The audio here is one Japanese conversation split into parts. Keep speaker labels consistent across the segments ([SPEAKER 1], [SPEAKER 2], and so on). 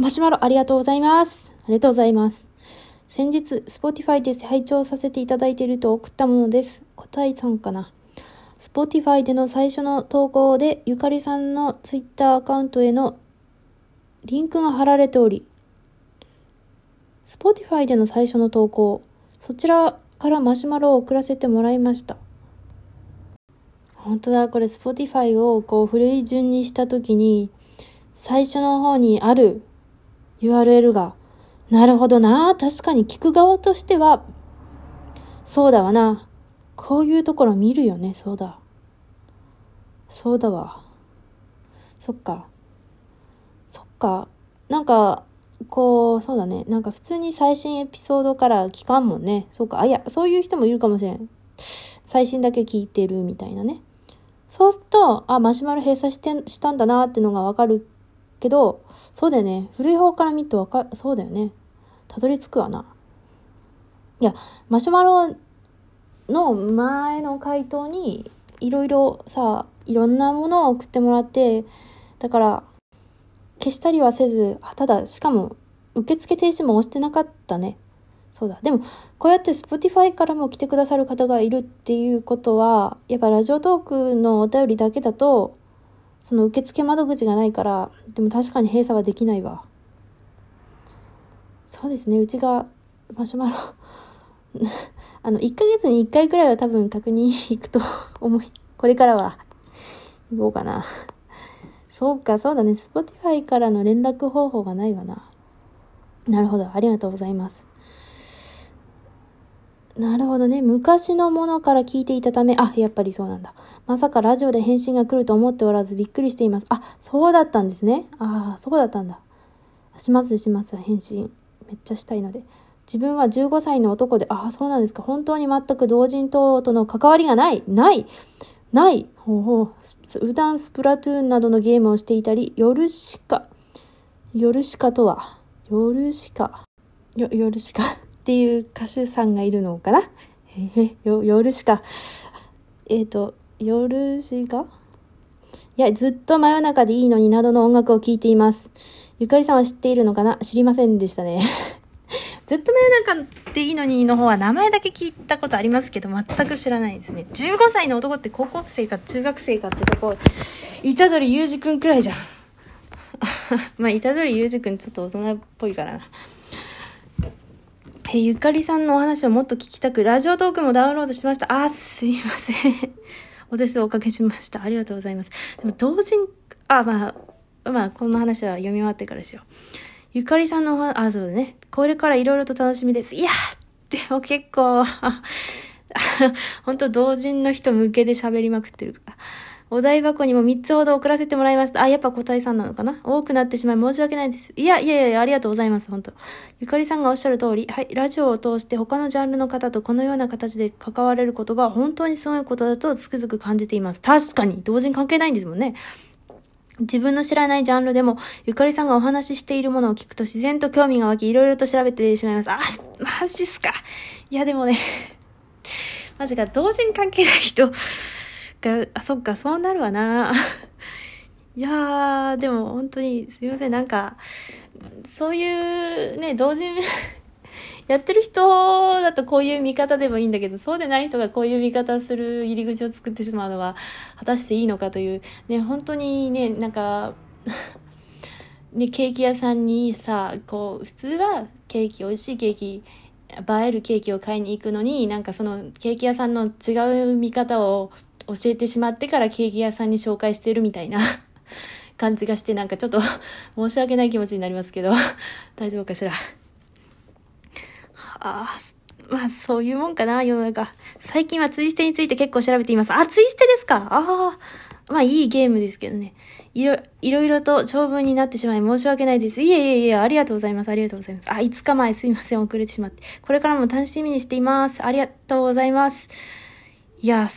[SPEAKER 1] マシュマロありがとうございます。ありがとうございます。先日、Spotify で拝聴させていただいていると送ったものです。答えさんかな？Spotify での最初の投稿で、ゆかりさんの Twitter アカウントへのリンクが貼られており、Spotify での最初の投稿、そちらからマシュマロを送らせてもらいました。本当だ、これ Spotify をこう古い順にしたときに、最初の方にある URL が、なるほどな、確かに聞く側としては、そうだわな。こういうところ見るよね、そうだ。そうだわ。そっか。そっか。なんか、こう、そうだね。なんか普通に最新エピソードから聞かんもんね。そうか。あ、いや、そういう人もいるかもしれん。最新だけ聞いてるみたいなね。そうすると、あ、マシュマロ閉鎖して、したんだなってのがわかるけど、そうだよね。古い方から見るとわかる、そうだよね。たどり着くわな。いや、マシュマロの前の回答に、いろいろさ、いろんなものを送ってもらって、だから、消したりはせず、あ、ただ、しかも、受付停止も押してなかったね。そうだ。でも、こうやって Spotify からも来てくださる方がいるっていうことは、やっぱラジオトークのお便りだけだと、その受付窓口がないから、でも確かに閉鎖はできないわ。そうですね、うちがマシュマロ あの、1ヶ月に1回くらいは多分確認行くと 思い、これからは行こうかな。そうか、そうだね。Spotify からの連絡方法がないわな。なるほど。ありがとうございます。なるほどね。昔のものから聞いていたため、あ、やっぱりそうなんだ。まさかラジオで返信が来ると思っておらずびっくりしています。あ、そうだったんですね。ああ、そうだったんだ。しますします、返信。めっちゃしたいので。自分は15歳の男で、ああ、そうなんですか。本当に全く同人等との関わりがない。ないないほうほう。普段スプラトゥーンなどのゲームをしていたり、夜しか、夜しかとは、夜しか、よ、夜しかっていう歌手さんがいるのかな？えへ、よ、夜しか、えっ、ー、と、夜しかいや、ずっと真夜中でいいのになどの音楽を聴いています。ゆかりさんは知っているのかな？知りませんでしたね。ずっと真夜中でいいのにの方は名前だけ聞いたことありますけど、全く知らないですね。15歳の男って高校生か中学生かってとこ、板取裕二くんくらいじゃん。まあ、板取裕二くんちょっと大人っぽいからな。えゆかりさんのお話をもっと聞きたく、ラジオトークもダウンロードしました。あ、すいません。お手数おかけしました。ありがとうございます。でも、同人、あ、まあ、まあ、この話は読み終わってからですよ。ゆかりさんのお話、あ、そうだね。これからいろいろと楽しみです。いやでも結構、本当同人の人向けで喋りまくってるから。お題箱にも3つほど送らせてもらいました。あ、やっぱ答えさんなのかな？多くなってしまい申し訳ないです。いや、いやいや、ありがとうございます、本当ゆかりさんがおっしゃる通り、はい、ラジオを通して他のジャンルの方とこのような形で関われることが本当にすごいことだとつくづく感じています。確かに、同人関係ないんですもんね。自分の知らないジャンルでも、ゆかりさんがお話ししているものを聞くと自然と興味が湧き、いろいろと調べてしまいます。あ、マジっすか。いや、でもね マジか、同人関係ない人が、あ、そっか、そうなるわな。いやー、でも本当にすいません、なんか、そういうね、同人 やってる人だとこういう見方でもいいんだけど、そうでない人がこういう見方する入り口を作ってしまうのは、果たしていいのかという、ね、本当にね、なんか ね、ケーキ屋さんにさ、こう、普通はケーキ、美味しいケーキ、映えるケーキを買いに行くのに、なんかそのケーキ屋さんの違う見方を教えてしまってからケーキ屋さんに紹介してるみたいな 感じがしてなんかちょっと 申し訳ない気持ちになりますけど 大丈夫かしら？ああ、まあそういうもんかな、世の中。最近はツイステについて結構調べています。あ、ツイステですか？ああ。まあいいゲームですけどね。いろ、いろいろと長文になってしまい申し訳ないです。いえいえいえ、ありがとうございます。ありがとうございます。あ、5日前すいません。遅れてしまって。これからも楽しみにしています。ありがとうございます。いや、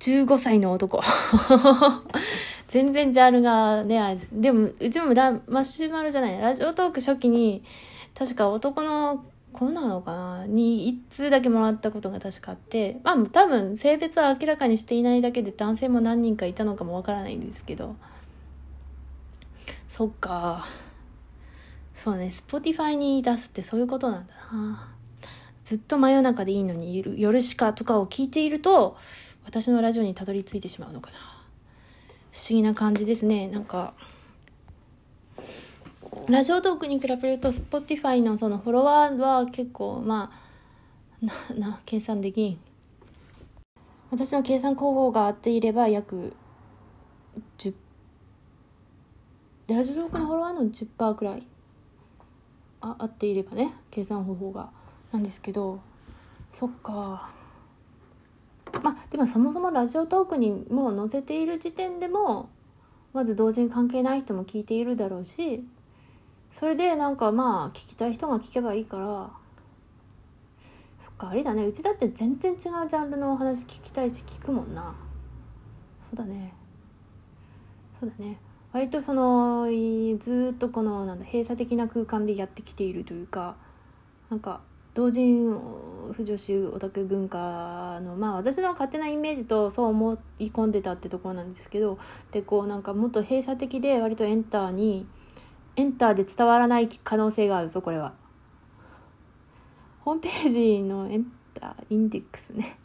[SPEAKER 1] 15歳の男。全然ジャンルがね、でも、うちもラマシュマロじゃない、ラジオトーク初期に、確か男の子なのかな？に1通だけもらったことが確かあって、まあ多分性別は明らかにしていないだけで男性も何人かいたのかもわからないんですけど、そっか。そうね Spotify に出すってそういうことなんだな。ずっと真夜中でいいのに夜しかとかを聞いていると私のラジオにたどり着いてしまうのかな。不思議な感じですね。なんかラジオトークに比べると Spotify のそのフォロワーは結構まあなな計算できん。私の計算方法が合っていれば約10ラジオトークのフォロワーの10%くらい。あ合っていればね計算方法が。なんですけどそっか。まあでもそもそもラジオトークにもう載せている時点でもまず同人関係ない人も聞いているだろうしそれでなんかまあ聞きたい人が聞けばいいからそっかあれだね。うちだって全然違うジャンルのお話聞きたいし聞くもんな。そうだね。そうだね。割とそのずっとこのなんだ閉鎖的な空間でやってきているというかなんか同人不女子オタク文化のまあ私の勝手なイメージとそう思い込んでたってところなんですけどでこうなんかもっと閉鎖的で割とエンターにエンターで伝わらない可能性があるぞこれは。ホームページのエンターインデックスね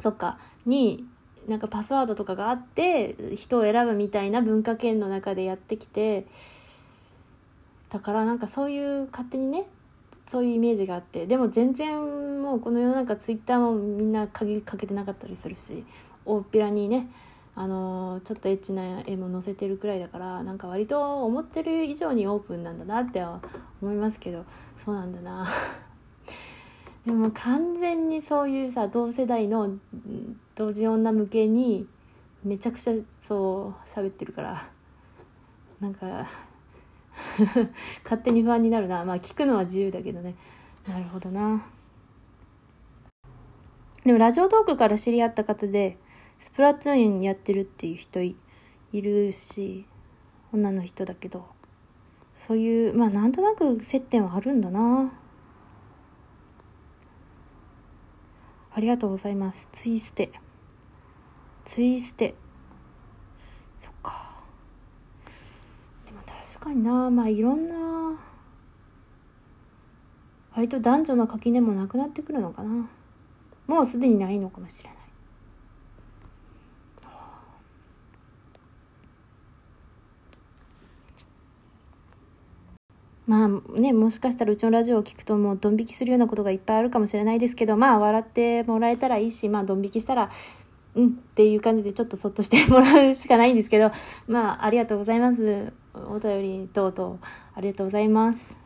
[SPEAKER 1] そっかになんかパスワードとかがあって人を選ぶみたいな文化圏の中でやってきてだからなんかそういう勝手にねそういうイメージがあってでも全然もうこの世の中ツイッターもみんな鍵かけてなかったりするし大っぴらにねあのちょっとエッチな絵も載せてるくらいだからなんか割と思ってる以上にオープンなんだなって思いますけどそうなんだな。でも完全にそういうさ同世代の同時女向けにめちゃくちゃそう喋ってるからなんか 勝手に不安になるな。まあ聞くのは自由だけどね。なるほどな。でもラジオトークから知り合った方でスプラトゥーンやってるっていう人いるし女の人だけどそういうまあなんとなく接点はあるんだな。ありがとうございます。ツイステ。ツイステそっかでも確かにな。まあいろんな割と男女の垣根もなくなってくるのかな。もうすでにないのかもしれない。まあね、もしかしたらうちのラジオを聞くともうドン引きするようなことがいっぱいあるかもしれないですけど、まあ笑ってもらえたらいいし、まあドン引きしたら、うんっていう感じでちょっとそっとしてもらうしかないんですけど、まあありがとうございます。お便り等々ありがとうございます。